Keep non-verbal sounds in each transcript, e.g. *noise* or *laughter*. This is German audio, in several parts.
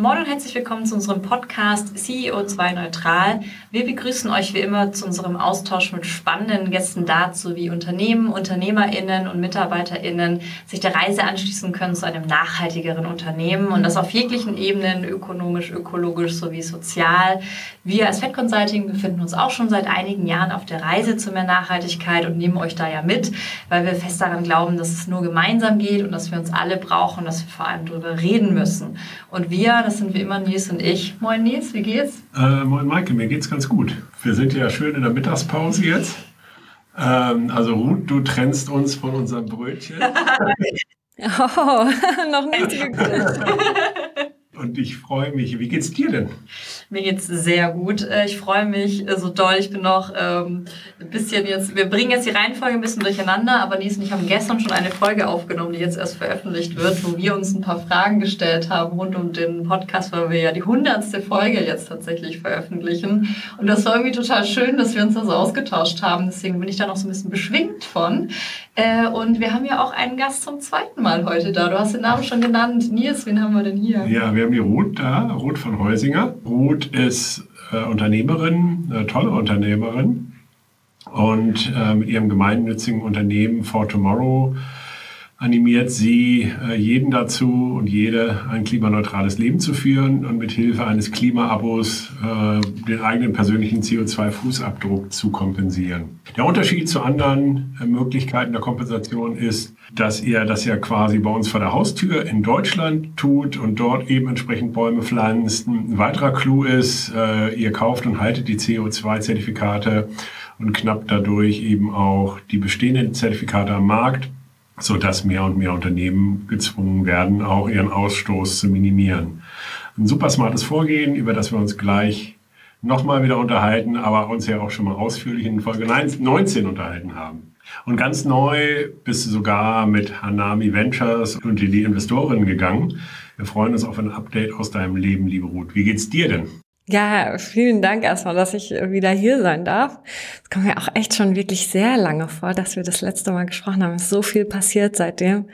Moin und herzlich willkommen zu unserem Podcast CEO2 Neutral. Wir begrüßen euch wie immer zu unserem Austausch mit spannenden Gästen dazu, wie Unternehmen, UnternehmerInnen und MitarbeiterInnen sich der Reise anschließen können zu einem nachhaltigeren Unternehmen und das auf jeglichen Ebenen, ökonomisch, ökologisch sowie sozial. Wir als Fed Consulting befinden uns auch schon seit einigen Jahren auf der Reise zu mehr Nachhaltigkeit und nehmen euch da ja mit, weil wir fest daran glauben, dass es nur gemeinsam geht und dass wir uns alle brauchen, dass wir vor allem darüber reden müssen. Und wir das sind wie immer Nils und ich. Moin Nils, wie geht's? Äh, moin Maike, mir geht's ganz gut. Wir sind ja schön in der Mittagspause jetzt. Ähm, also Ruth, du trennst uns von unserem Brötchen. *laughs* oh, *laughs* noch nicht gegrüßt. *laughs* und ich freue mich. Wie geht's dir denn? Mir geht's sehr gut. Äh, ich freue mich äh, so doll. Ich bin noch ähm, ein bisschen jetzt, wir bringen jetzt die Reihenfolge ein bisschen durcheinander, aber Nies und ich haben gestern schon eine Folge aufgenommen, die jetzt erst veröffentlicht wird, wo wir uns ein paar Fragen gestellt haben rund um den Podcast, weil wir ja die hundertste Folge jetzt tatsächlich veröffentlichen. Und das war irgendwie total schön, dass wir uns da so ausgetauscht haben. Deswegen bin ich da noch so ein bisschen beschwingt von. Äh, und wir haben ja auch einen Gast zum zweiten Mal heute da. Du hast den Namen schon genannt. Nils, wen haben wir denn hier? Ja, wir haben die Ruth da, Ruth von Heusinger. Ruth ist äh, Unternehmerin, eine tolle Unternehmerin und äh, mit ihrem gemeinnützigen Unternehmen For Tomorrow animiert sie äh, jeden dazu und jede ein klimaneutrales Leben zu führen und mit Hilfe eines Klimaabos äh, den eigenen persönlichen CO2-Fußabdruck zu kompensieren. Der Unterschied zu anderen äh, Möglichkeiten der Kompensation ist, dass ihr das ja quasi bei uns vor der Haustür in Deutschland tut und dort eben entsprechend Bäume pflanzt. Ein weiterer Clou ist, äh, ihr kauft und haltet die CO2-Zertifikate und knappt dadurch eben auch die bestehenden Zertifikate am Markt so dass mehr und mehr Unternehmen gezwungen werden, auch ihren Ausstoß zu minimieren. Ein super smartes Vorgehen, über das wir uns gleich nochmal wieder unterhalten, aber uns ja auch schon mal ausführlich in Folge 19 unterhalten haben. Und ganz neu bist du sogar mit Hanami Ventures und die Investoren gegangen. Wir freuen uns auf ein Update aus deinem Leben, liebe Ruth. Wie geht's dir denn? Ja, vielen Dank erstmal, dass ich wieder hier sein darf. Es kommt mir auch echt schon wirklich sehr lange vor, dass wir das letzte Mal gesprochen haben. Es ist so viel passiert seitdem.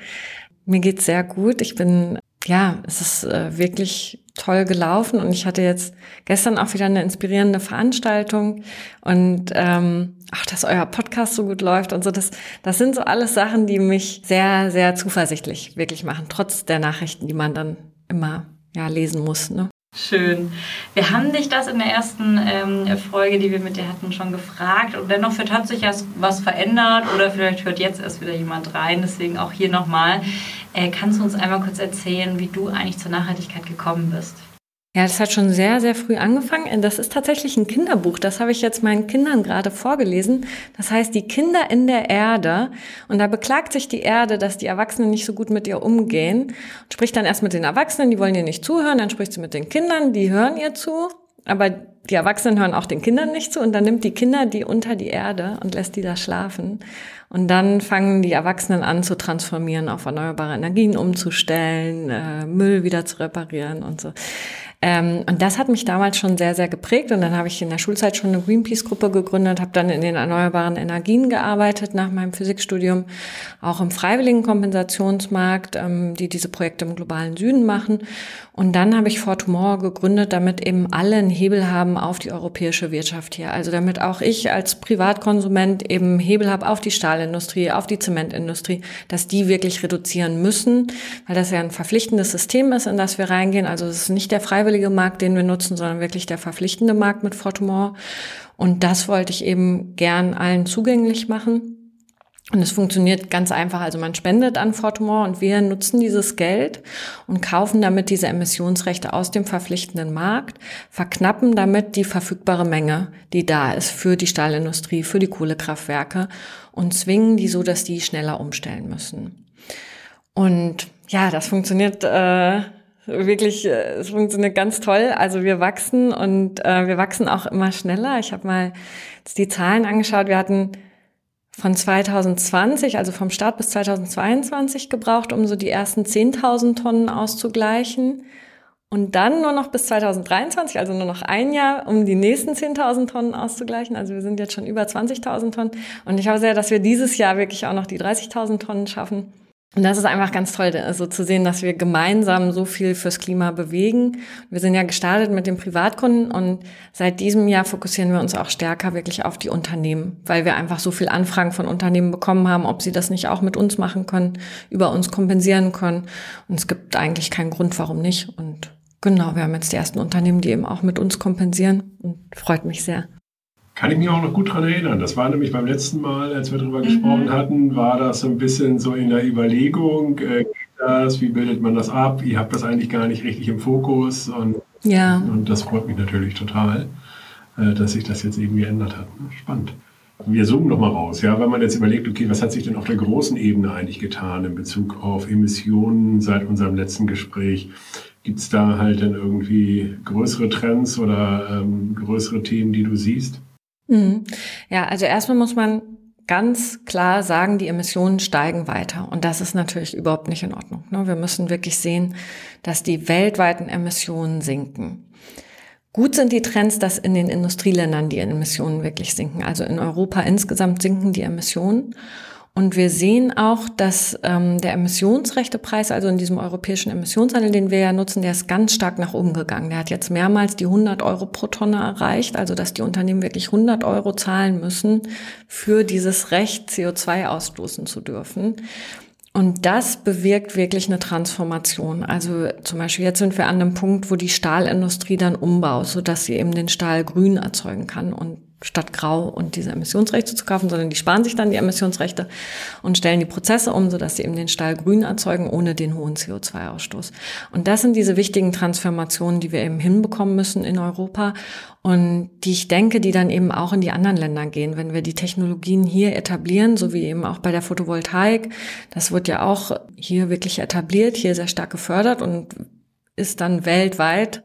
Mir geht's sehr gut. Ich bin, ja, es ist äh, wirklich toll gelaufen und ich hatte jetzt gestern auch wieder eine inspirierende Veranstaltung und ähm, ach, dass euer Podcast so gut läuft und so, das, das sind so alles Sachen, die mich sehr, sehr zuversichtlich wirklich machen, trotz der Nachrichten, die man dann immer ja lesen muss. Ne? Schön. Wir haben dich das in der ersten ähm, Folge, die wir mit dir hatten, schon gefragt. Und dennoch hat sich erst was verändert oder vielleicht hört jetzt erst wieder jemand rein. Deswegen auch hier nochmal. Äh, kannst du uns einmal kurz erzählen, wie du eigentlich zur Nachhaltigkeit gekommen bist? Ja, das hat schon sehr, sehr früh angefangen. Das ist tatsächlich ein Kinderbuch. Das habe ich jetzt meinen Kindern gerade vorgelesen. Das heißt, die Kinder in der Erde. Und da beklagt sich die Erde, dass die Erwachsenen nicht so gut mit ihr umgehen. Und spricht dann erst mit den Erwachsenen, die wollen ihr nicht zuhören. Dann spricht sie mit den Kindern, die hören ihr zu. Aber die Erwachsenen hören auch den Kindern nicht zu. Und dann nimmt die Kinder die unter die Erde und lässt die da schlafen. Und dann fangen die Erwachsenen an zu transformieren, auf erneuerbare Energien umzustellen, äh, Müll wieder zu reparieren und so. Ähm, und das hat mich damals schon sehr, sehr geprägt. Und dann habe ich in der Schulzeit schon eine Greenpeace-Gruppe gegründet, habe dann in den erneuerbaren Energien gearbeitet nach meinem Physikstudium, auch im freiwilligen Kompensationsmarkt, ähm, die diese Projekte im globalen Süden machen. Und dann habe ich For Tomorrow gegründet, damit eben alle einen Hebel haben auf die europäische Wirtschaft hier. Also damit auch ich als Privatkonsument eben Hebel habe auf die Stahlindustrie, auf die Zementindustrie, dass die wirklich reduzieren müssen, weil das ja ein verpflichtendes System ist, in das wir reingehen. Also es ist nicht der freiwillige freiwillige Markt, den wir nutzen, sondern wirklich der verpflichtende Markt mit Fortumor. Und das wollte ich eben gern allen zugänglich machen. Und es funktioniert ganz einfach. Also man spendet an Fortumor und wir nutzen dieses Geld und kaufen damit diese Emissionsrechte aus dem verpflichtenden Markt, verknappen damit die verfügbare Menge, die da ist für die Stahlindustrie, für die Kohlekraftwerke und zwingen die so, dass die schneller umstellen müssen. Und ja, das funktioniert äh, wirklich, äh, es funktioniert ganz toll. Also wir wachsen und äh, wir wachsen auch immer schneller. Ich habe mal die Zahlen angeschaut. Wir hatten von 2020, also vom Start bis 2022 gebraucht, um so die ersten 10.000 Tonnen auszugleichen. Und dann nur noch bis 2023, also nur noch ein Jahr, um die nächsten 10.000 Tonnen auszugleichen. Also wir sind jetzt schon über 20.000 Tonnen. Und ich hoffe sehr, dass wir dieses Jahr wirklich auch noch die 30.000 Tonnen schaffen. Und das ist einfach ganz toll, also zu sehen, dass wir gemeinsam so viel fürs Klima bewegen. Wir sind ja gestartet mit den Privatkunden und seit diesem Jahr fokussieren wir uns auch stärker wirklich auf die Unternehmen, weil wir einfach so viel Anfragen von Unternehmen bekommen haben, ob sie das nicht auch mit uns machen können, über uns kompensieren können. Und es gibt eigentlich keinen Grund, warum nicht. Und genau, wir haben jetzt die ersten Unternehmen, die eben auch mit uns kompensieren und freut mich sehr. Kann ich mich auch noch gut daran erinnern. Das war nämlich beim letzten Mal, als wir darüber mhm. gesprochen hatten, war das so ein bisschen so in der Überlegung, äh, das, wie bildet man das ab? Ihr habt das eigentlich gar nicht richtig im Fokus. Und, ja. und das freut mich natürlich total, äh, dass sich das jetzt eben geändert hat. Spannend. Wir zoomen nochmal raus, ja, wenn man jetzt überlegt, okay, was hat sich denn auf der großen Ebene eigentlich getan in Bezug auf Emissionen seit unserem letzten Gespräch? Gibt es da halt dann irgendwie größere Trends oder ähm, größere Themen, die du siehst? Mhm. Ja, also erstmal muss man ganz klar sagen, die Emissionen steigen weiter. Und das ist natürlich überhaupt nicht in Ordnung. Ne? Wir müssen wirklich sehen, dass die weltweiten Emissionen sinken. Gut sind die Trends, dass in den Industrieländern die Emissionen wirklich sinken. Also in Europa insgesamt sinken die Emissionen. Und wir sehen auch, dass ähm, der Emissionsrechtepreis, also in diesem europäischen Emissionshandel, den wir ja nutzen, der ist ganz stark nach oben gegangen. Der hat jetzt mehrmals die 100 Euro pro Tonne erreicht, also dass die Unternehmen wirklich 100 Euro zahlen müssen für dieses Recht, CO2 ausstoßen zu dürfen. Und das bewirkt wirklich eine Transformation. Also zum Beispiel jetzt sind wir an einem Punkt, wo die Stahlindustrie dann umbaut, so dass sie eben den Stahl grün erzeugen kann und statt grau und diese Emissionsrechte zu kaufen, sondern die sparen sich dann die Emissionsrechte und stellen die Prozesse um, sodass sie eben den Stahl grün erzeugen, ohne den hohen CO2-Ausstoß. Und das sind diese wichtigen Transformationen, die wir eben hinbekommen müssen in Europa und die ich denke, die dann eben auch in die anderen Länder gehen, wenn wir die Technologien hier etablieren, so wie eben auch bei der Photovoltaik. Das wird ja auch hier wirklich etabliert, hier sehr stark gefördert und ist dann weltweit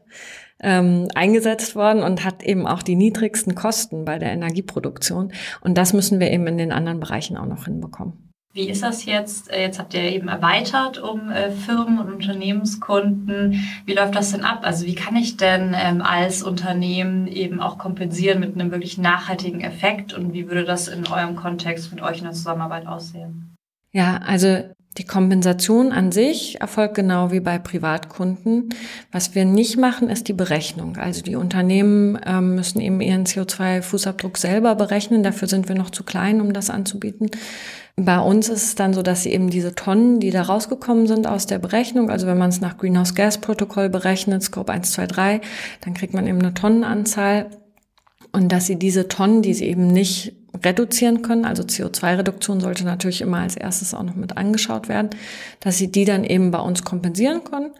ähm, eingesetzt worden und hat eben auch die niedrigsten Kosten bei der Energieproduktion. Und das müssen wir eben in den anderen Bereichen auch noch hinbekommen. Wie ist das jetzt? Äh, jetzt habt ihr eben erweitert um äh, Firmen und Unternehmenskunden. Wie läuft das denn ab? Also wie kann ich denn ähm, als Unternehmen eben auch kompensieren mit einem wirklich nachhaltigen Effekt? Und wie würde das in eurem Kontext mit euch in der Zusammenarbeit aussehen? Ja, also die Kompensation an sich erfolgt genau wie bei Privatkunden. Was wir nicht machen, ist die Berechnung. Also die Unternehmen ähm, müssen eben ihren CO2-Fußabdruck selber berechnen. Dafür sind wir noch zu klein, um das anzubieten. Bei uns ist es dann so, dass sie eben diese Tonnen, die da rausgekommen sind aus der Berechnung, also wenn man es nach Greenhouse Gas Protokoll berechnet, Scope 1, 2, 3, dann kriegt man eben eine Tonnenanzahl und dass sie diese Tonnen, die sie eben nicht reduzieren können, also CO2-Reduktion sollte natürlich immer als erstes auch noch mit angeschaut werden, dass sie die dann eben bei uns kompensieren können.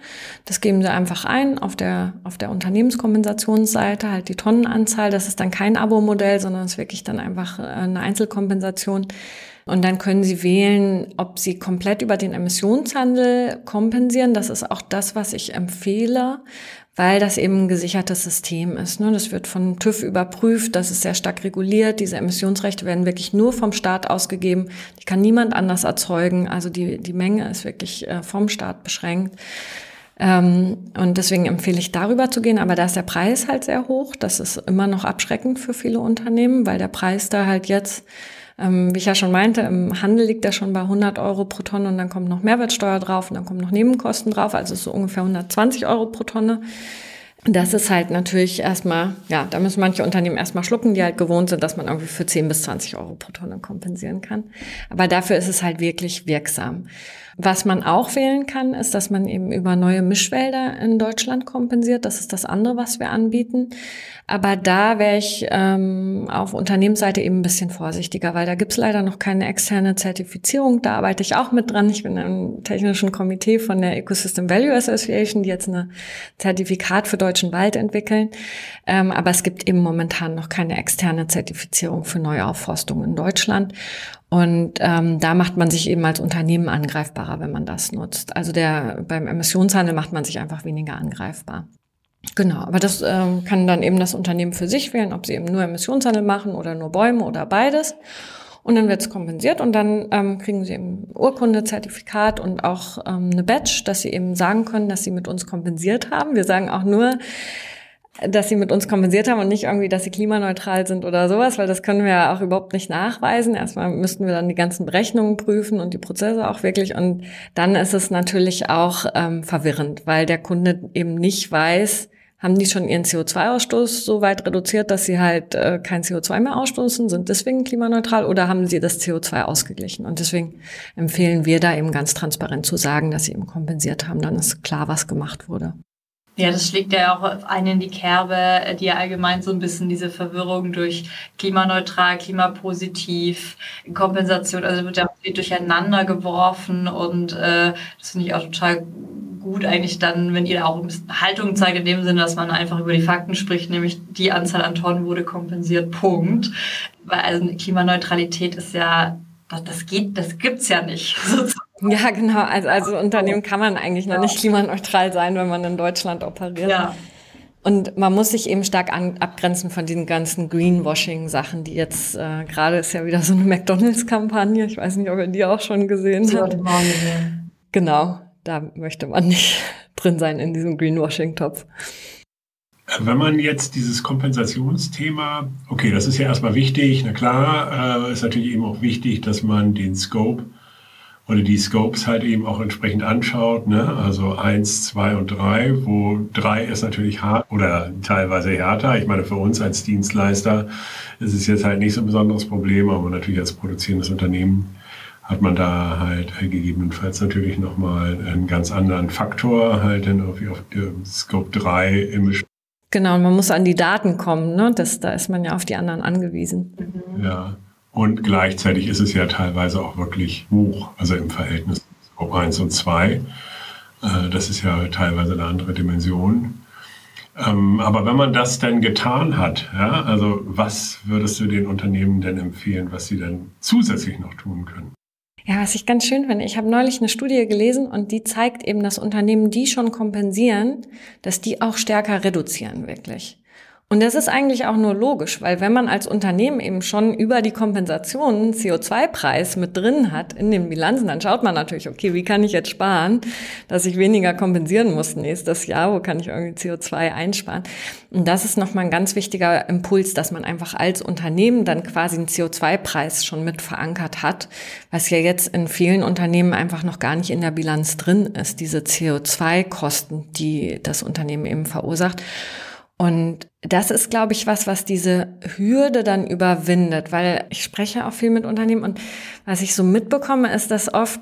Das geben sie einfach ein auf der, auf der Unternehmenskompensationsseite, halt die Tonnenanzahl. Das ist dann kein Abo-Modell, sondern es ist wirklich dann einfach äh, eine Einzelkompensation. Und dann können Sie wählen, ob Sie komplett über den Emissionshandel kompensieren. Das ist auch das, was ich empfehle, weil das eben ein gesichertes System ist. Ne? Das wird von TÜV überprüft, das ist sehr stark reguliert. Diese Emissionsrechte werden wirklich nur vom Staat ausgegeben. Die kann niemand anders erzeugen. Also die, die Menge ist wirklich äh, vom Staat beschränkt. Ähm, und deswegen empfehle ich darüber zu gehen. Aber da ist der Preis halt sehr hoch. Das ist immer noch abschreckend für viele Unternehmen, weil der Preis da halt jetzt ähm, wie ich ja schon meinte, im Handel liegt er schon bei 100 Euro pro Tonne und dann kommt noch Mehrwertsteuer drauf und dann kommen noch Nebenkosten drauf, also so ungefähr 120 Euro pro Tonne. Das ist halt natürlich erstmal, ja, da müssen manche Unternehmen erstmal schlucken, die halt gewohnt sind, dass man irgendwie für 10 bis 20 Euro pro Tonne kompensieren kann. Aber dafür ist es halt wirklich wirksam. Was man auch wählen kann, ist, dass man eben über neue Mischwälder in Deutschland kompensiert. Das ist das andere, was wir anbieten. Aber da wäre ich ähm, auf Unternehmensseite eben ein bisschen vorsichtiger, weil da gibt's leider noch keine externe Zertifizierung. Da arbeite ich auch mit dran. Ich bin im technischen Komitee von der Ecosystem Value Association, die jetzt ein Zertifikat für deutschen Wald entwickeln. Ähm, aber es gibt eben momentan noch keine externe Zertifizierung für Neuaufforstung in Deutschland. Und ähm, da macht man sich eben als Unternehmen angreifbarer, wenn man das nutzt. Also der beim Emissionshandel macht man sich einfach weniger angreifbar. Genau, aber das ähm, kann dann eben das Unternehmen für sich wählen, ob sie eben nur Emissionshandel machen oder nur Bäume oder beides. Und dann wird es kompensiert und dann ähm, kriegen sie eben Urkunde, Zertifikat und auch ähm, eine Badge, dass sie eben sagen können, dass sie mit uns kompensiert haben. Wir sagen auch nur, dass sie mit uns kompensiert haben und nicht irgendwie, dass sie klimaneutral sind oder sowas, weil das können wir ja auch überhaupt nicht nachweisen. Erstmal müssten wir dann die ganzen Berechnungen prüfen und die Prozesse auch wirklich. Und dann ist es natürlich auch ähm, verwirrend, weil der Kunde eben nicht weiß, haben die schon ihren CO2-Ausstoß so weit reduziert, dass sie halt äh, kein CO2 mehr ausstoßen, sind deswegen klimaneutral oder haben sie das CO2 ausgeglichen? Und deswegen empfehlen wir da eben ganz transparent zu sagen, dass sie eben kompensiert haben. Dann ist klar, was gemacht wurde. Ja, das schlägt ja auch einen in die Kerbe, die ja allgemein so ein bisschen diese Verwirrung durch klimaneutral, klimapositiv, Kompensation, also wird ja viel durcheinander geworfen und äh, das finde ich auch total gut eigentlich dann, wenn ihr da auch ein bisschen Haltung zeigt, in dem Sinne, dass man einfach über die Fakten spricht, nämlich die Anzahl an Tonnen wurde kompensiert, Punkt. Weil also Klimaneutralität ist ja, das, das geht, das gibt's ja nicht. *laughs* Ja, genau. Also, also Unternehmen kann man eigentlich noch ja. nicht klimaneutral sein, wenn man in Deutschland operiert. Ja. Und man muss sich eben stark an, abgrenzen von diesen ganzen Greenwashing-Sachen, die jetzt äh, gerade ist ja wieder so eine McDonalds-Kampagne. Ich weiß nicht, ob ihr die auch schon gesehen habt. Genau da möchte man nicht *laughs* drin sein in diesem Greenwashing-Topf. Wenn man jetzt dieses Kompensationsthema, okay, das ist ja erstmal wichtig, na klar, äh, ist natürlich eben auch wichtig, dass man den Scope oder die Scopes halt eben auch entsprechend anschaut, ne? also eins, zwei und drei, wo drei ist natürlich hart oder teilweise härter. Ich meine, für uns als Dienstleister ist es jetzt halt nicht so ein besonderes Problem, aber natürlich als produzierendes Unternehmen hat man da halt gegebenenfalls natürlich nochmal einen ganz anderen Faktor halt dann auf, auf Scope 3 Emission. Genau, und man muss an die Daten kommen, ne? Das, da ist man ja auf die anderen angewiesen. Mhm. Ja. Und gleichzeitig ist es ja teilweise auch wirklich hoch, also im Verhältnis Scope 1 und 2. Äh, das ist ja teilweise eine andere Dimension. Ähm, aber wenn man das denn getan hat, ja, also was würdest du den Unternehmen denn empfehlen, was sie denn zusätzlich noch tun können? Ja, was ich ganz schön finde, ich habe neulich eine Studie gelesen und die zeigt eben, dass Unternehmen, die schon kompensieren, dass die auch stärker reduzieren wirklich. Und das ist eigentlich auch nur logisch, weil wenn man als Unternehmen eben schon über die Kompensation einen CO2-Preis mit drin hat in den Bilanzen, dann schaut man natürlich, okay, wie kann ich jetzt sparen, dass ich weniger kompensieren muss nächstes Jahr, wo kann ich irgendwie CO2 einsparen. Und das ist nochmal ein ganz wichtiger Impuls, dass man einfach als Unternehmen dann quasi einen CO2-Preis schon mit verankert hat, was ja jetzt in vielen Unternehmen einfach noch gar nicht in der Bilanz drin ist, diese CO2-Kosten, die das Unternehmen eben verursacht. Und das ist, glaube ich, was, was diese Hürde dann überwindet, weil ich spreche auch viel mit Unternehmen und was ich so mitbekomme, ist, dass oft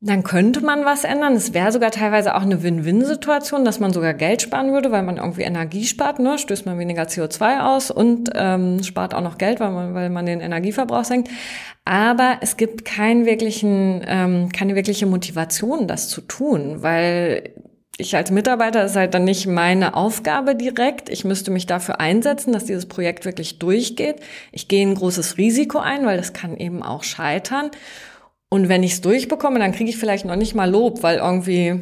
dann könnte man was ändern. Es wäre sogar teilweise auch eine Win-Win-Situation, dass man sogar Geld sparen würde, weil man irgendwie Energie spart, ne? stößt man weniger CO2 aus und ähm, spart auch noch Geld, weil man, weil man den Energieverbrauch senkt. Aber es gibt keinen wirklichen, ähm, keine wirkliche Motivation, das zu tun, weil ich als Mitarbeiter ist halt dann nicht meine Aufgabe direkt. Ich müsste mich dafür einsetzen, dass dieses Projekt wirklich durchgeht. Ich gehe ein großes Risiko ein, weil das kann eben auch scheitern. Und wenn ich es durchbekomme, dann kriege ich vielleicht noch nicht mal Lob, weil irgendwie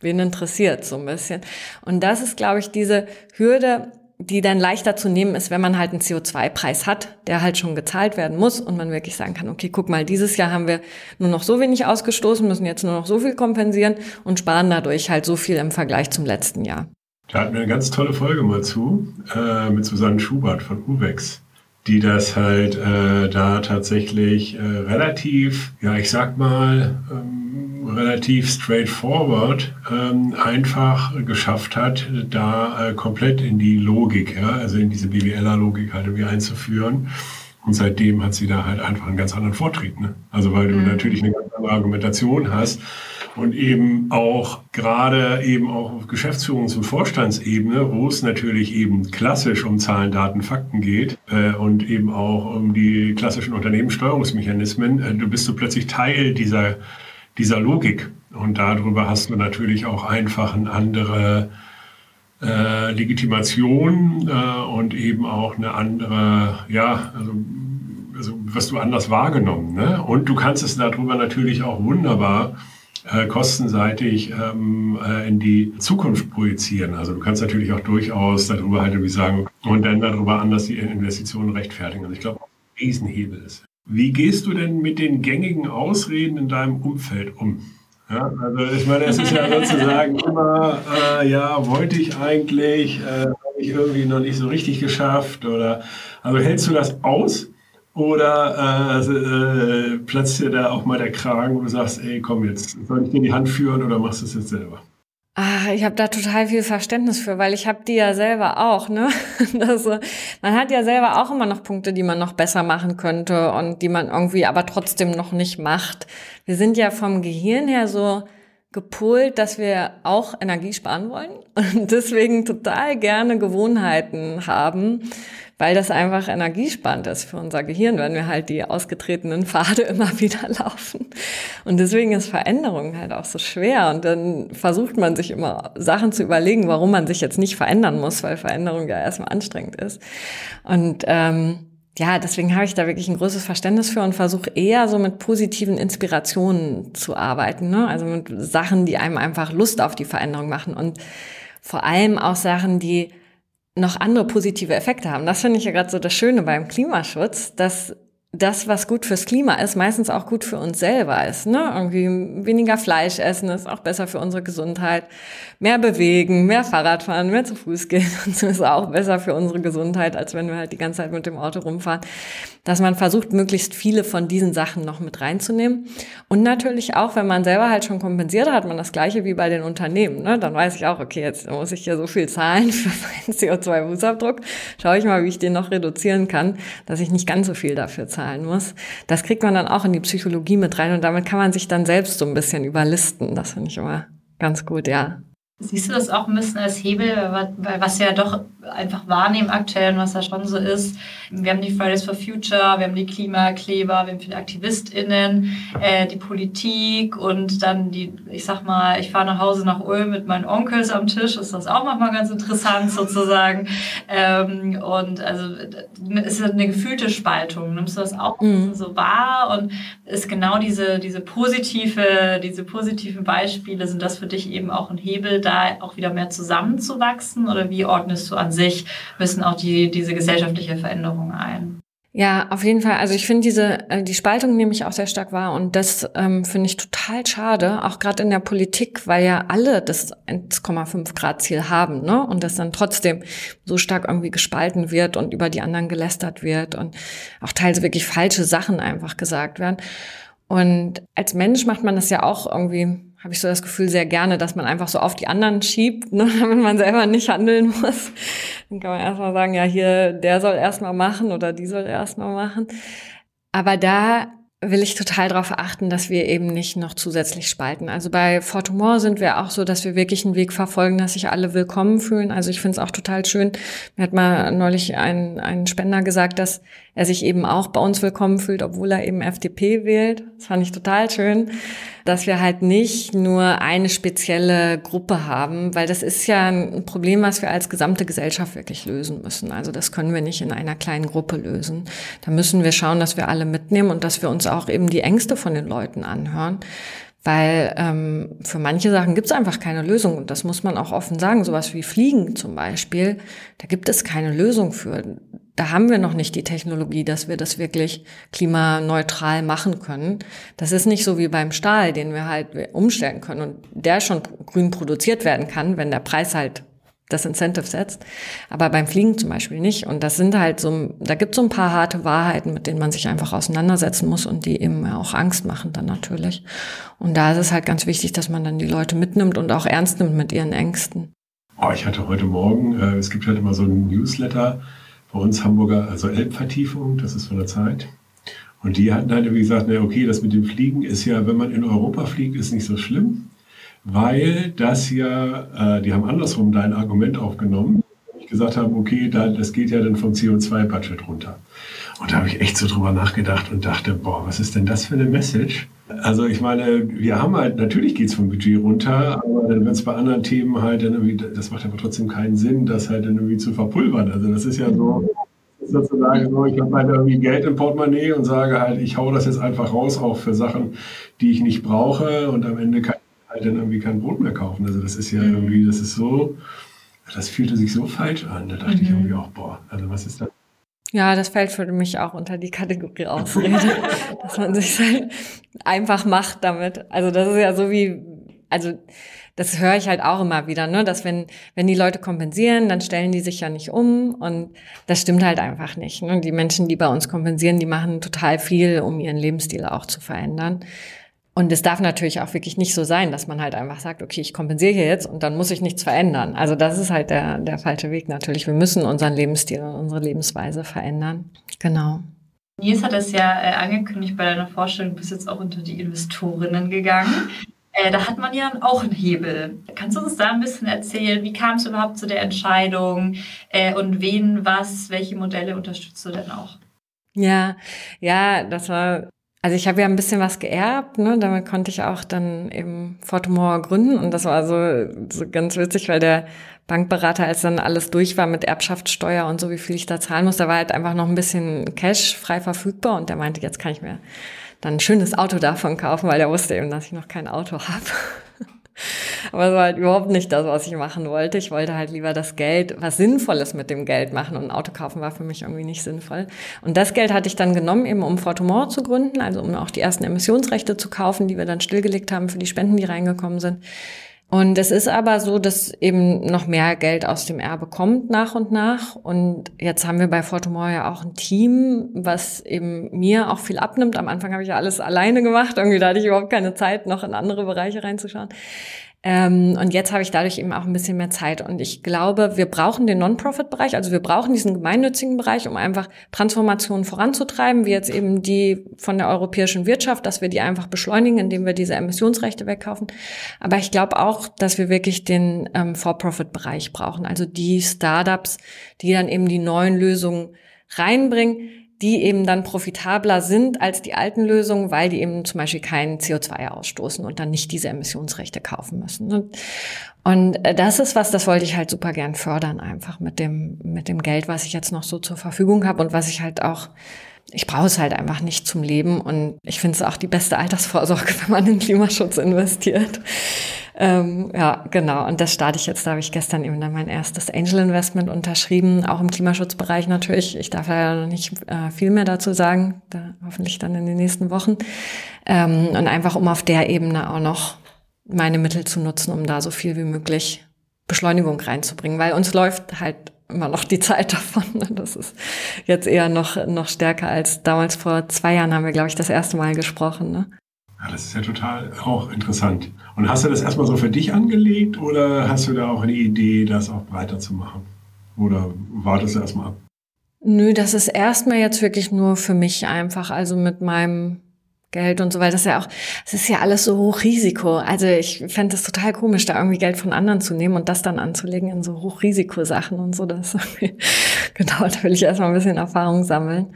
wen interessiert so ein bisschen. Und das ist, glaube ich, diese Hürde, die dann leichter zu nehmen ist, wenn man halt einen CO2-Preis hat, der halt schon gezahlt werden muss und man wirklich sagen kann, okay, guck mal, dieses Jahr haben wir nur noch so wenig ausgestoßen, müssen jetzt nur noch so viel kompensieren und sparen dadurch halt so viel im Vergleich zum letzten Jahr. Da hatten wir eine ganz tolle Folge mal zu, äh, mit Susanne Schubert von UVEX, die das halt äh, da tatsächlich äh, relativ, ja, ich sag mal, ähm, relativ straightforward ähm, einfach geschafft hat, da äh, komplett in die Logik, ja, also in diese BWLer-Logik halt irgendwie einzuführen. Und seitdem hat sie da halt einfach einen ganz anderen Vortrieb. Ne? Also weil du mhm. natürlich eine ganz andere Argumentation hast und eben auch gerade eben auch auf Geschäftsführungs- und Vorstandsebene, wo es natürlich eben klassisch um Zahlen, Daten, Fakten geht äh, und eben auch um die klassischen Unternehmenssteuerungsmechanismen, äh, du bist du plötzlich Teil dieser dieser Logik. Und darüber hast du natürlich auch einfach eine andere äh, Legitimation äh, und eben auch eine andere, ja, also, also wirst du anders wahrgenommen. Ne? Und du kannst es darüber natürlich auch wunderbar äh, kostenseitig ähm, äh, in die Zukunft projizieren. Also du kannst natürlich auch durchaus darüber halt irgendwie sagen und dann darüber anders die Investitionen rechtfertigen. Also ich glaube, ein Riesenhebel ist. Wie gehst du denn mit den gängigen Ausreden in deinem Umfeld um? Ja, also ich meine, es ist ja *laughs* sozusagen immer, äh, ja, wollte ich eigentlich, äh, ich irgendwie noch nicht so richtig geschafft oder also hältst du das aus oder äh, äh, platzt dir da auch mal der Kragen, wo du sagst, ey, komm jetzt, soll ich dir die Hand führen oder machst du es jetzt selber? Ah, ich habe da total viel Verständnis für, weil ich habe die ja selber auch, ne? *laughs* Das, man hat ja selber auch immer noch Punkte, die man noch besser machen könnte und die man irgendwie aber trotzdem noch nicht macht. Wir sind ja vom Gehirn her so gepolt, dass wir auch Energie sparen wollen *laughs* und deswegen total gerne Gewohnheiten haben, weil das einfach energiesparend ist für unser Gehirn, wenn wir halt die ausgetretenen Pfade *laughs* immer wieder laufen. Und deswegen ist Veränderung halt auch so schwer. Und dann versucht man sich immer Sachen zu überlegen, warum man sich jetzt nicht verändern muss, weil Veränderung ja erstmal anstrengend ist. Und ähm, ja, deswegen habe ich da wirklich ein großes Verständnis für und versuche eher so mit positiven Inspirationen zu arbeiten. Ne? Also mit Sachen, die einem einfach Lust auf die Veränderung machen und vor allem auch Sachen, die noch andere positive Effekte haben. Das finde ich ja gerade so das Schöne beim Klimaschutz, dass das, was gut fürs Klima ist, meistens auch gut für uns selber ist. Ne? Irgendwie weniger Fleisch essen ist auch besser für unsere Gesundheit. Mehr bewegen, mehr Fahrrad fahren, mehr zu Fuß gehen *laughs* und so ist auch besser für unsere Gesundheit, als wenn wir halt die ganze Zeit mit dem Auto rumfahren. Dass man versucht, möglichst viele von diesen Sachen noch mit reinzunehmen. Und natürlich auch, wenn man selber halt schon kompensiert hat, man das Gleiche wie bei den Unternehmen. Ne? Dann weiß ich auch, okay, jetzt muss ich ja so viel zahlen *laughs* für meinen CO2-Fußabdruck. Schaue ich mal, wie ich den noch reduzieren kann, dass ich nicht ganz so viel dafür zahle zahlen muss. Das kriegt man dann auch in die Psychologie mit rein und damit kann man sich dann selbst so ein bisschen überlisten. Das finde ich immer ganz gut, ja. Siehst du das auch ein bisschen als Hebel, weil was ja doch einfach wahrnehmen aktuell und was da schon so ist. Wir haben die Fridays for Future, wir haben die Klimakleber, wir haben viele AktivistInnen, äh, die Politik und dann die, ich sag mal, ich fahre nach Hause nach Ulm mit meinen Onkels am Tisch, ist das auch manchmal ganz interessant *laughs* sozusagen. Ähm, und also es ist eine gefühlte Spaltung. Nimmst du das auch mhm. so wahr und ist genau diese, diese positive, diese positiven Beispiele, sind das für dich eben auch ein Hebel, da auch wieder mehr zusammenzuwachsen oder wie ordnest du an sich müssen auch die, diese gesellschaftliche Veränderung ein. Ja, auf jeden Fall. Also ich finde diese äh, die Spaltung nehme ich auch sehr stark wahr und das ähm, finde ich total schade, auch gerade in der Politik, weil ja alle das 1,5 Grad Ziel haben, ne? Und das dann trotzdem so stark irgendwie gespalten wird und über die anderen gelästert wird und auch teils wirklich falsche Sachen einfach gesagt werden. Und als Mensch macht man das ja auch irgendwie habe ich so das Gefühl sehr gerne, dass man einfach so auf die anderen schiebt, *laughs* ne, damit man selber nicht handeln muss. Dann kann man erstmal sagen, ja, hier, der soll erstmal machen oder die soll erstmal machen. Aber da will ich total darauf achten, dass wir eben nicht noch zusätzlich spalten. Also bei Fortumor sind wir auch so, dass wir wirklich einen Weg verfolgen, dass sich alle willkommen fühlen. Also ich finde es auch total schön. Mir hat mal neulich ein, ein Spender gesagt, dass er sich eben auch bei uns willkommen fühlt, obwohl er eben FDP wählt. Das fand ich total schön, dass wir halt nicht nur eine spezielle Gruppe haben, weil das ist ja ein Problem, was wir als gesamte Gesellschaft wirklich lösen müssen. Also das können wir nicht in einer kleinen Gruppe lösen. Da müssen wir schauen, dass wir alle mitnehmen und dass wir uns auch eben die Ängste von den Leuten anhören. Weil ähm, für manche Sachen gibt es einfach keine Lösung und das muss man auch offen sagen. Sowas wie Fliegen zum Beispiel, da gibt es keine Lösung für. Da haben wir noch nicht die Technologie, dass wir das wirklich klimaneutral machen können. Das ist nicht so wie beim Stahl, den wir halt umstellen können und der schon grün produziert werden kann, wenn der Preis halt das Incentive setzt, aber beim Fliegen zum Beispiel nicht. Und das sind halt so, da gibt es so ein paar harte Wahrheiten, mit denen man sich einfach auseinandersetzen muss und die eben auch Angst machen dann natürlich. Und da ist es halt ganz wichtig, dass man dann die Leute mitnimmt und auch ernst nimmt mit ihren Ängsten. Oh, ich hatte heute Morgen, äh, es gibt halt immer so ein Newsletter bei uns Hamburger, also Elbvertiefung, das ist von der Zeit. Und die hatten halt wie gesagt, na okay, das mit dem Fliegen ist ja, wenn man in Europa fliegt, ist nicht so schlimm weil das ja, äh, die haben andersrum dein Argument aufgenommen, gesagt habe, okay, da, das geht ja dann vom CO2-Budget runter. Und da habe ich echt so drüber nachgedacht und dachte, boah, was ist denn das für eine Message? Also ich meine, wir haben halt, natürlich geht es vom Budget runter, aber dann wird es bei anderen Themen halt dann irgendwie, das macht aber trotzdem keinen Sinn, das halt dann irgendwie zu verpulvern. Also das ist ja so, sozusagen so, ich habe halt irgendwie Geld im Portemonnaie und sage halt, ich hau das jetzt einfach raus, auch für Sachen, die ich nicht brauche und am Ende kann halt dann irgendwie kein Brot mehr kaufen. Also das ist ja mhm. irgendwie, das ist so, das fühlte sich so falsch an. Da dachte mhm. ich irgendwie auch, boah, also was ist das? Ja, das fällt für mich auch unter die Kategorie *laughs* Ausrede, dass man sich halt einfach macht damit. Also das ist ja so wie, also das höre ich halt auch immer wieder, ne, dass wenn, wenn die Leute kompensieren, dann stellen die sich ja nicht um und das stimmt halt einfach nicht. Ne? Die Menschen, die bei uns kompensieren, die machen total viel, um ihren Lebensstil auch zu verändern. Und es darf natürlich auch wirklich nicht so sein, dass man halt einfach sagt, okay, ich kompensiere hier jetzt und dann muss ich nichts verändern. Also das ist halt der, der falsche Weg natürlich. Wir müssen unseren Lebensstil und unsere Lebensweise verändern. Genau. Nils hat es ja äh, angekündigt bei deiner Vorstellung, du bist jetzt auch unter die Investorinnen gegangen. Äh, da hat man ja auch einen Hebel. Kannst du uns da ein bisschen erzählen, wie kam es überhaupt zu der Entscheidung äh, und wen, was, welche Modelle unterstützt du denn auch? Ja, ja, das war also ich habe ja ein bisschen was geerbt, ne? damit konnte ich auch dann eben Fortumor gründen und das war so, so ganz witzig, weil der Bankberater, als dann alles durch war mit Erbschaftssteuer und so, wie viel ich da zahlen muss, da war halt einfach noch ein bisschen Cash frei verfügbar und der meinte, jetzt kann ich mir dann ein schönes Auto davon kaufen, weil der wusste eben, dass ich noch kein Auto habe. Aber es war halt überhaupt nicht das, was ich machen wollte. Ich wollte halt lieber das Geld, was Sinnvolles mit dem Geld machen. Und ein Auto kaufen war für mich irgendwie nicht sinnvoll. Und das Geld hatte ich dann genommen, eben um Fortumor zu gründen, also um auch die ersten Emissionsrechte zu kaufen, die wir dann stillgelegt haben für die Spenden, die reingekommen sind. Und es ist aber so, dass eben noch mehr Geld aus dem Erbe kommt nach und nach. Und jetzt haben wir bei Fortumor ja auch ein Team, was eben mir auch viel abnimmt. Am Anfang habe ich ja alles alleine gemacht. Irgendwie da hatte ich überhaupt keine Zeit, noch in andere Bereiche reinzuschauen. Ähm, und jetzt habe ich dadurch eben auch ein bisschen mehr Zeit. Und ich glaube, wir brauchen den Non-Profit-Bereich, also wir brauchen diesen gemeinnützigen Bereich, um einfach Transformationen voranzutreiben, wie jetzt eben die von der europäischen Wirtschaft, dass wir die einfach beschleunigen, indem wir diese Emissionsrechte wegkaufen. Aber ich glaube auch, dass wir wirklich den ähm, For-Profit-Bereich brauchen, also die Startups, die dann eben die neuen Lösungen reinbringen die eben dann profitabler sind als die alten Lösungen, weil die eben zum Beispiel kein CO2 ausstoßen und dann nicht diese Emissionsrechte kaufen müssen. Und, und äh, das ist was, das wollte ich halt super gern fördern, einfach mit dem, mit dem Geld, was ich jetzt noch so zur Verfügung habe und was ich halt auch ich brauche es halt einfach nicht zum Leben und ich finde es auch die beste Altersvorsorge, *laughs* wenn man in Klimaschutz investiert. Ähm, ja, genau. Und das starte ich jetzt. Da habe ich gestern eben dann mein erstes Angel Investment unterschrieben, auch im Klimaschutzbereich natürlich. Ich darf ja noch nicht äh, viel mehr dazu sagen, da hoffentlich dann in den nächsten Wochen. Ähm, und einfach um auf der Ebene auch noch meine Mittel zu nutzen, um da so viel wie möglich Beschleunigung reinzubringen, weil uns läuft halt immer noch die *laughs* Zeit davon. Das ist jetzt eher noch, noch stärker als damals vor zwei Jahren haben wir, glaube ich, das erste Mal gesprochen. Ne? Ja, das ist ja total auch interessant. Und hast du das erstmal so für dich angelegt oder hast du da auch eine Idee, das auch weiterzumachen? Oder wartest du erstmal ab? Nö, das ist erstmal jetzt wirklich nur für mich einfach, also mit meinem Geld und so, weil das ja auch, es ist ja alles so Hochrisiko. Also ich fände es total komisch, da irgendwie Geld von anderen zu nehmen und das dann anzulegen in so Hochrisikosachen und so. Das *laughs* genau, da will ich erstmal ein bisschen Erfahrung sammeln.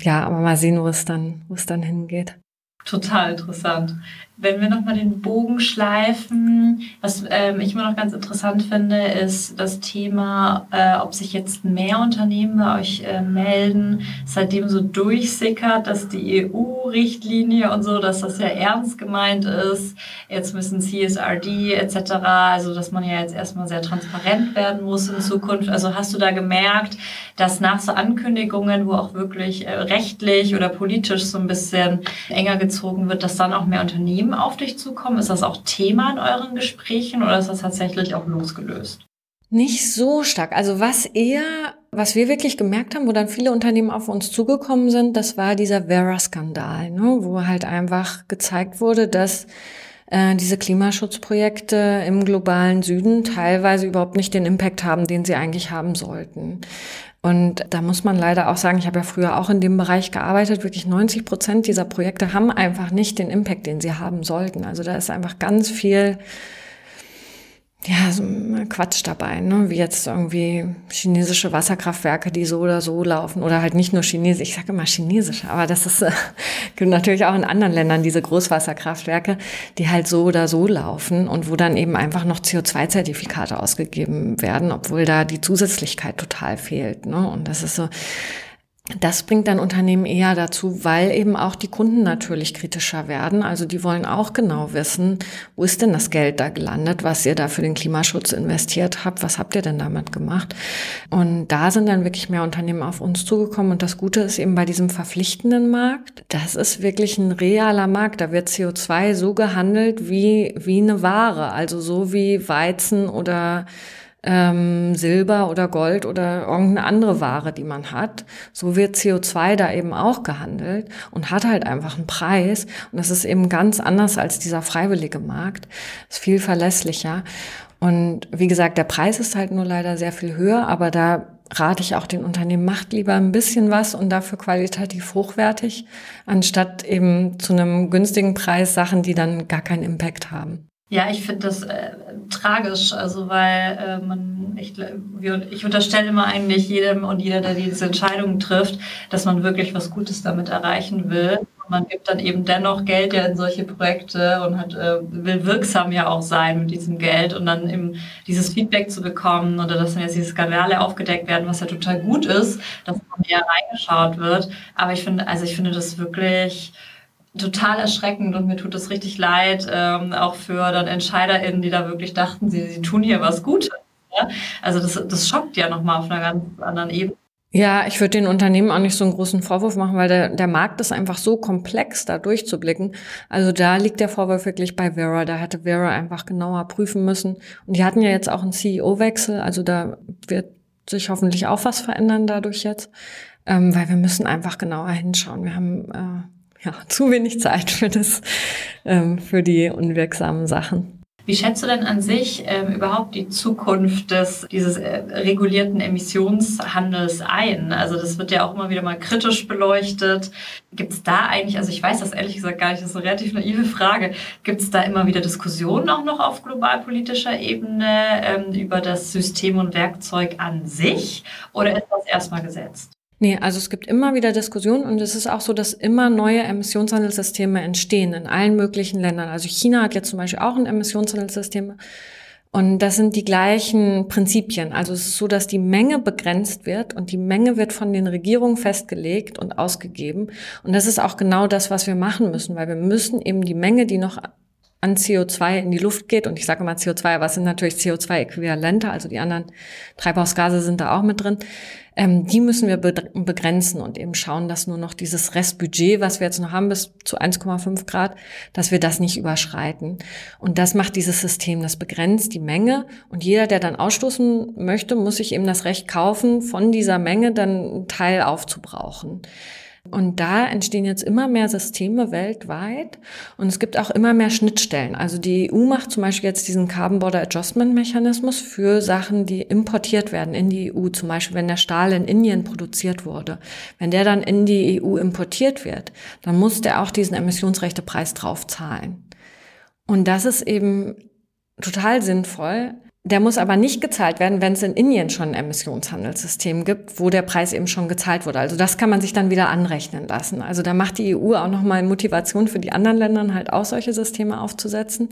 Ja, aber mal sehen, wo es dann, wo es dann hingeht. Total interessant. Wenn wir nochmal den Bogen schleifen, was ähm, ich immer noch ganz interessant finde, ist das Thema, äh, ob sich jetzt mehr Unternehmen bei euch äh, melden, seitdem so durchsickert, dass die EU-Richtlinie und so, dass das ja ernst gemeint ist. Jetzt müssen CSRD etc., also dass man ja jetzt erstmal sehr transparent werden muss in Zukunft. Also hast du da gemerkt, dass nach so Ankündigungen, wo auch wirklich äh, rechtlich oder politisch so ein bisschen enger gezogen wird, dass dann auch mehr Unternehmen Themen auf dich zukommen? Ist das auch Thema in euren Gesprächen oder ist das tatsächlich auch losgelöst? Nicht so stark. Also was eher, was wir wirklich gemerkt haben, wo dann viele Unternehmen auf uns zugekommen sind, das war dieser Vera-Skandal, ne? wo halt einfach gezeigt wurde, dass äh, diese Klimaschutzprojekte im globalen Süden teilweise überhaupt nicht den Impact haben, den sie eigentlich haben sollten. Und da muss man leider auch sagen, ich habe ja früher auch in dem Bereich gearbeitet, wirklich 90 Prozent dieser Projekte haben einfach nicht den Impact, den sie haben sollten. Also da ist einfach ganz viel ja, so Quatsch dabei, ne? wie jetzt irgendwie chinesische Wasserkraftwerke, die so oder so laufen oder halt nicht nur chinesisch, ich sage immer chinesische, aber das ist äh, gibt natürlich auch in anderen Ländern diese Großwasserkraftwerke, die halt so oder so laufen und wo dann eben einfach noch CO2-Zertifikate ausgegeben werden, obwohl da die Zusätzlichkeit total fehlt. Ne? Und das ist so, das bringt dann Unternehmen eher dazu, weil eben auch die Kunden natürlich kritischer werden. Also die wollen auch genau wissen, wo ist denn das Geld da gelandet, was ihr da für den Klimaschutz investiert habt, was habt ihr denn damit gemacht? Und da sind dann wirklich mehr Unternehmen auf uns zugekommen. Und das Gute ist eben bei diesem verpflichtenden Markt, das ist wirklich ein realer Markt. Da wird CO2 so gehandelt wie, wie eine Ware, also so wie Weizen oder ähm, Silber oder Gold oder irgendeine andere Ware, die man hat. So wird CO2 da eben auch gehandelt und hat halt einfach einen Preis. Und das ist eben ganz anders als dieser freiwillige Markt. Ist viel verlässlicher. Und wie gesagt, der Preis ist halt nur leider sehr viel höher, aber da rate ich auch den Unternehmen, macht lieber ein bisschen was und dafür qualitativ hochwertig, anstatt eben zu einem günstigen Preis Sachen, die dann gar keinen Impact haben. Ja, ich finde das äh, tragisch, also weil äh, man, ich, ich unterstelle immer eigentlich jedem und jeder, der diese Entscheidungen trifft, dass man wirklich was Gutes damit erreichen will. Man gibt dann eben dennoch Geld ja in solche Projekte und hat, äh, will wirksam ja auch sein mit diesem Geld und dann eben dieses Feedback zu bekommen oder dass dann jetzt diese Skandale aufgedeckt werden, was ja total gut ist, dass man eher reingeschaut wird. Aber ich finde, also ich finde das wirklich total erschreckend und mir tut es richtig leid, ähm, auch für dann EntscheiderInnen, die da wirklich dachten, sie, sie tun hier was Gutes. Ja? Also das, das schockt ja nochmal auf einer ganz anderen Ebene. Ja, ich würde den Unternehmen auch nicht so einen großen Vorwurf machen, weil der, der Markt ist einfach so komplex, da durchzublicken. Also da liegt der Vorwurf wirklich bei Vera. Da hätte Vera einfach genauer prüfen müssen. Und die hatten ja jetzt auch einen CEO-Wechsel, also da wird sich hoffentlich auch was verändern dadurch jetzt, ähm, weil wir müssen einfach genauer hinschauen. Wir haben äh, ja, zu wenig Zeit für das, ähm, für die unwirksamen Sachen. Wie schätzt du denn an sich ähm, überhaupt die Zukunft des, dieses äh, regulierten Emissionshandels ein? Also das wird ja auch immer wieder mal kritisch beleuchtet. Gibt es da eigentlich, also ich weiß das ehrlich gesagt gar nicht, das ist eine relativ naive Frage, gibt es da immer wieder Diskussionen auch noch auf globalpolitischer Ebene ähm, über das System und Werkzeug an sich? Oder ist das erstmal gesetzt? Nee, also es gibt immer wieder Diskussionen und es ist auch so, dass immer neue Emissionshandelssysteme entstehen in allen möglichen Ländern. Also China hat jetzt zum Beispiel auch ein Emissionshandelssystem und das sind die gleichen Prinzipien. Also es ist so, dass die Menge begrenzt wird und die Menge wird von den Regierungen festgelegt und ausgegeben. Und das ist auch genau das, was wir machen müssen, weil wir müssen eben die Menge, die noch an CO2 in die Luft geht, und ich sage mal CO2, aber es sind natürlich CO2-Äquivalente, also die anderen Treibhausgase sind da auch mit drin, ähm, die müssen wir begrenzen und eben schauen, dass nur noch dieses Restbudget, was wir jetzt noch haben bis zu 1,5 Grad, dass wir das nicht überschreiten. Und das macht dieses System, das begrenzt die Menge und jeder, der dann ausstoßen möchte, muss sich eben das Recht kaufen, von dieser Menge dann einen Teil aufzubrauchen. Und da entstehen jetzt immer mehr Systeme weltweit und es gibt auch immer mehr Schnittstellen. Also die EU macht zum Beispiel jetzt diesen Carbon Border Adjustment Mechanismus für Sachen, die importiert werden in die EU. Zum Beispiel, wenn der Stahl in Indien produziert wurde. Wenn der dann in die EU importiert wird, dann muss der auch diesen Emissionsrechtepreis drauf zahlen. Und das ist eben total sinnvoll, der muss aber nicht gezahlt werden, wenn es in Indien schon ein Emissionshandelssystem gibt, wo der Preis eben schon gezahlt wurde. Also das kann man sich dann wieder anrechnen lassen. Also da macht die EU auch nochmal Motivation für die anderen Länder halt auch solche Systeme aufzusetzen.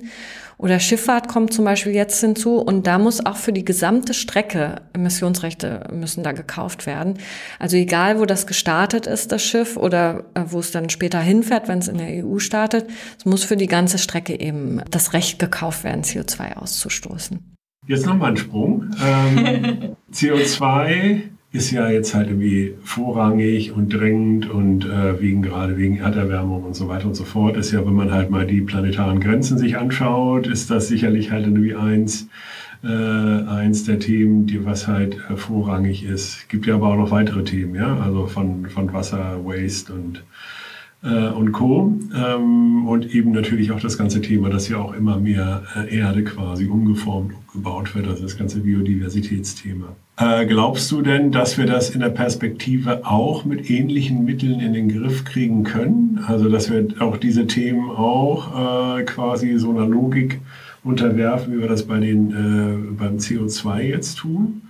Oder Schifffahrt kommt zum Beispiel jetzt hinzu und da muss auch für die gesamte Strecke Emissionsrechte müssen da gekauft werden. Also egal, wo das gestartet ist, das Schiff, oder äh, wo es dann später hinfährt, wenn es in der EU startet, es muss für die ganze Strecke eben das Recht gekauft werden, CO2 auszustoßen. Jetzt nochmal ein Sprung. Ähm, *laughs* CO2 ist ja jetzt halt irgendwie vorrangig und dringend und äh, wegen gerade wegen Erderwärmung und so weiter und so fort. Ist ja, wenn man halt mal die planetaren Grenzen sich anschaut, ist das sicherlich halt irgendwie eins, äh, eins der Themen, die was halt äh, vorrangig ist. Gibt ja aber auch noch weitere Themen, ja, also von, von Wasser, Waste und äh, und Co. Ähm, und eben natürlich auch das ganze Thema, dass ja auch immer mehr äh, Erde quasi umgeformt, umgebaut wird, also das ganze Biodiversitätsthema. Äh, glaubst du denn, dass wir das in der Perspektive auch mit ähnlichen Mitteln in den Griff kriegen können? Also dass wir auch diese Themen auch äh, quasi so einer Logik unterwerfen, wie wir das bei den, äh, beim CO2 jetzt tun?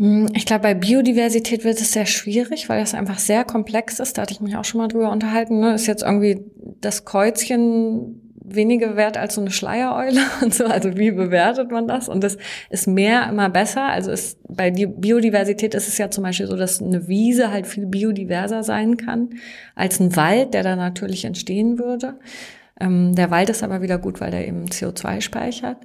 Hm, ich glaube, bei Biodiversität wird es sehr schwierig, weil das einfach sehr komplex ist. Da hatte ich mich auch schon mal drüber unterhalten. Ne? Ist jetzt irgendwie das Kreuzchen weniger wert als so eine Schleiereule *laughs* und so. Also wie bewertet man das? Und das ist mehr immer besser. Also ist, bei Biodiversität ist es ja zum Beispiel so, dass eine Wiese halt viel biodiverser sein kann als ein Wald, der da natürlich entstehen würde. Ähm, der Wald ist aber wieder gut, weil der eben CO2 speichert.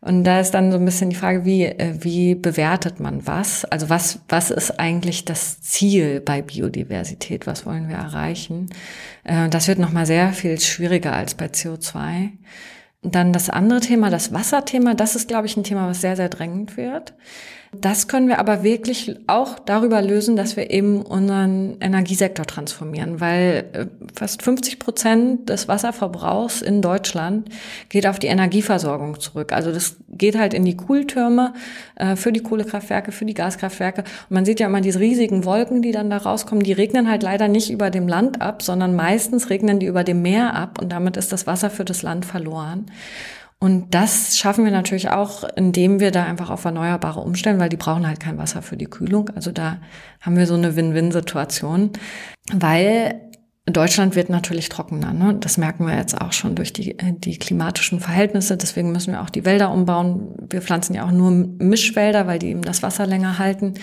Und da ist dann so ein bisschen die Frage, wie, äh, wie bewertet man was? Also was, was ist eigentlich das Ziel bei Biodiversität? Was wollen wir erreichen? Äh, das wird nochmal sehr viel schwieriger als bei CO2. Dann das andere Thema, das Wasserthema, das ist, glaube ich, ein Thema, was sehr, sehr drängend wird. Das können wir aber wirklich auch darüber lösen, dass wir eben unseren Energiesektor transformieren, weil äh, fast 50 Prozent des Wasserverbrauchs in Deutschland geht auf die Energieversorgung zurück. Also das geht halt in die Kühltürme äh, für die Kohlekraftwerke, für die Gaskraftwerke. Und man sieht ja immer diese riesigen Wolken, die dann da rauskommen. Die regnen halt leider nicht über dem Land ab, sondern meistens regnen die über dem Meer ab und damit ist das Wasser für das Land verloren. Und das schaffen wir natürlich auch, indem wir da einfach auf Erneuerbare umstellen, weil die brauchen halt kein Wasser für die Kühlung. Also da haben wir so eine Win-Win-Situation, weil Deutschland wird natürlich trockener. Ne? Das merken wir jetzt auch schon durch die, die klimatischen Verhältnisse. Deswegen müssen wir auch die Wälder umbauen. Wir pflanzen ja auch nur Mischwälder, weil die eben das Wasser länger halten.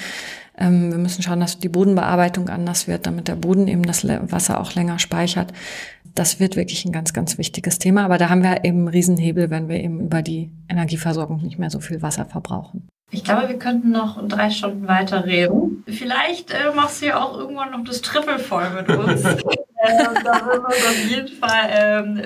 Ähm, wir müssen schauen, dass die Bodenbearbeitung anders wird, damit der Boden eben das Wasser auch länger speichert das wird wirklich ein ganz, ganz wichtiges Thema. Aber da haben wir eben einen Riesenhebel, wenn wir eben über die Energieversorgung nicht mehr so viel Wasser verbrauchen. Ich glaube, wir könnten noch drei Stunden weiter reden. Vielleicht äh, machst du ja auch irgendwann noch das Triple voll mit uns. *laughs* äh, da würden wir uns auf jeden Fall ähm,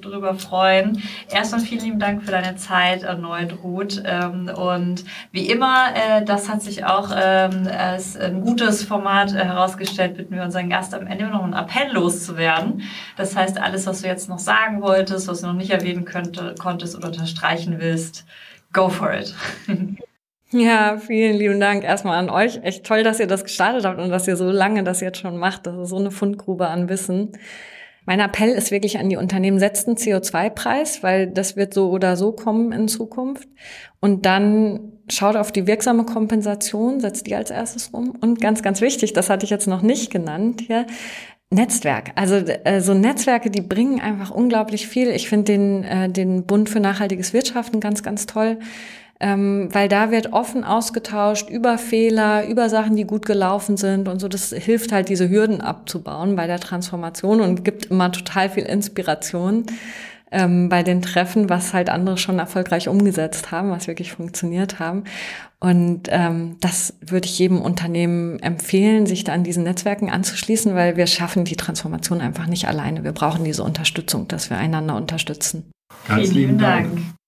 drüber freuen. Erstmal vielen lieben Dank für deine Zeit erneut, Ruth. Ähm, und wie immer, äh, das hat sich auch ähm, als ein gutes Format äh, herausgestellt, bitten wir unseren Gast am Ende noch einen Appell loszuwerden. Das heißt, alles, was du jetzt noch sagen wolltest, was du noch nicht erwähnen könnte, konntest oder unterstreichen willst, go for it. *laughs* Ja, vielen lieben Dank erstmal an euch. Echt toll, dass ihr das gestartet habt und dass ihr so lange das jetzt schon macht. Das ist so eine Fundgrube an Wissen. Mein Appell ist wirklich an die Unternehmen, setzt einen CO2-Preis, weil das wird so oder so kommen in Zukunft. Und dann schaut auf die wirksame Kompensation, setzt die als erstes um. Und ganz, ganz wichtig, das hatte ich jetzt noch nicht genannt hier, Netzwerk. Also äh, so Netzwerke, die bringen einfach unglaublich viel. Ich finde den, äh, den Bund für nachhaltiges Wirtschaften ganz, ganz toll ähm, weil da wird offen ausgetauscht über Fehler, über Sachen, die gut gelaufen sind und so. Das hilft halt, diese Hürden abzubauen bei der Transformation und gibt immer total viel Inspiration ähm, bei den Treffen, was halt andere schon erfolgreich umgesetzt haben, was wirklich funktioniert haben. Und ähm, das würde ich jedem Unternehmen empfehlen, sich da an diesen Netzwerken anzuschließen, weil wir schaffen die Transformation einfach nicht alleine. Wir brauchen diese Unterstützung, dass wir einander unterstützen. Ganz Vielen lieben Dank. Dank.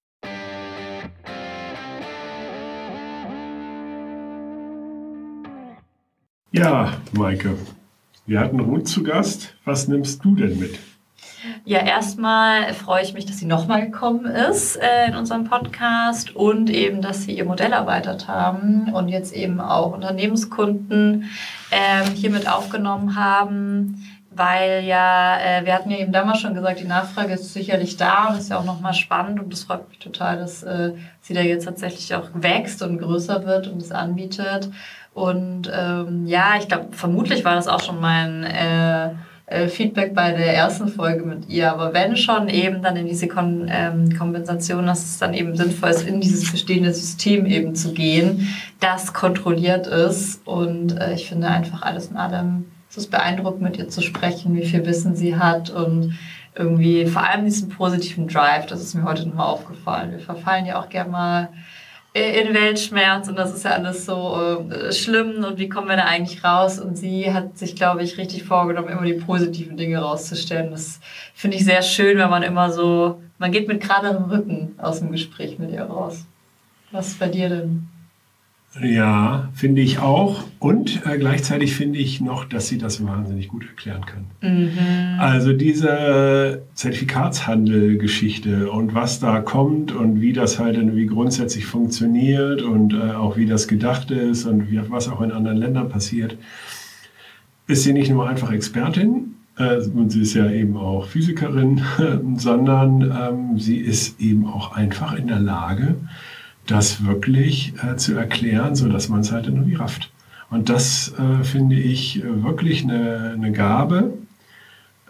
Ja, Maike, wir hatten Ruth zu Gast. Was nimmst du denn mit? Ja, erstmal freue ich mich, dass sie nochmal gekommen ist äh, in unserem Podcast und eben, dass sie ihr Modell erweitert haben und jetzt eben auch Unternehmenskunden ähm, hiermit aufgenommen haben, weil ja, äh, wir hatten ja eben damals schon gesagt, die Nachfrage ist sicherlich da und ist ja auch nochmal spannend und das freut mich total, dass äh, sie da jetzt tatsächlich auch wächst und größer wird und es anbietet. Und ähm, ja, ich glaube, vermutlich war das auch schon mein äh, äh, Feedback bei der ersten Folge mit ihr. Aber wenn schon eben dann in diese Kon ähm, Kompensation, dass es dann eben sinnvoll ist, in dieses bestehende System eben zu gehen, das kontrolliert ist. Und äh, ich finde einfach alles in allem, es ist beeindruckend, mit ihr zu sprechen, wie viel Wissen sie hat und irgendwie vor allem diesen positiven Drive, das ist mir heute nochmal aufgefallen. Wir verfallen ja auch gerne mal in Weltschmerz und das ist ja alles so äh, schlimm und wie kommen wir da eigentlich raus? Und sie hat sich, glaube ich, richtig vorgenommen, immer die positiven Dinge rauszustellen. Das finde ich sehr schön, wenn man immer so, man geht mit geraderem Rücken aus dem Gespräch mit ihr raus. Was ist bei dir denn? Ja, finde ich auch. Und äh, gleichzeitig finde ich noch, dass sie das wahnsinnig gut erklären kann. Mhm. Also diese Zertifikatshandel-Geschichte und was da kommt und wie das halt irgendwie grundsätzlich funktioniert und äh, auch wie das gedacht ist und wie, was auch in anderen Ländern passiert, ist sie nicht nur einfach Expertin, äh, und sie ist ja eben auch Physikerin, *laughs* sondern ähm, sie ist eben auch einfach in der Lage, das wirklich äh, zu erklären, so dass man es halt irgendwie rafft. Und das äh, finde ich äh, wirklich eine, eine Gabe,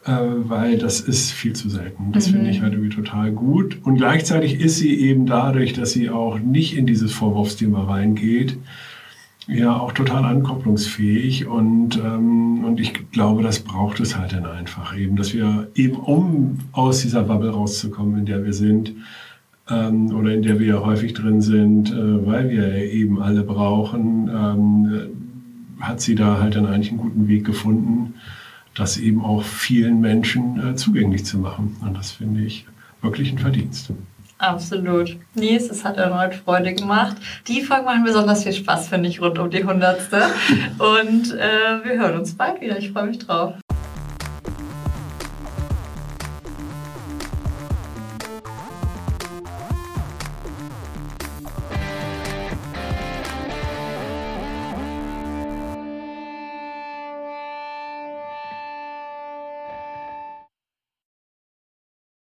äh, weil das ist viel zu selten. Das mhm. finde ich halt irgendwie total gut. Und gleichzeitig ist sie eben dadurch, dass sie auch nicht in dieses Vorwurfsthema reingeht, ja auch total ankopplungsfähig und, ähm, und ich glaube, das braucht es halt dann einfach eben, dass wir eben, um aus dieser Bubble rauszukommen, in der wir sind, ähm, oder in der wir ja häufig drin sind, äh, weil wir eben alle brauchen, ähm, hat sie da halt dann eigentlich einen guten Weg gefunden, das eben auch vielen Menschen äh, zugänglich zu machen. Und das finde ich wirklich ein Verdienst. Absolut. Nies, es hat erneut Freude gemacht. Die Folge machen besonders viel Spaß, finde ich, rund um die Hundertste. *laughs* Und äh, wir hören uns bald wieder. Ich freue mich drauf.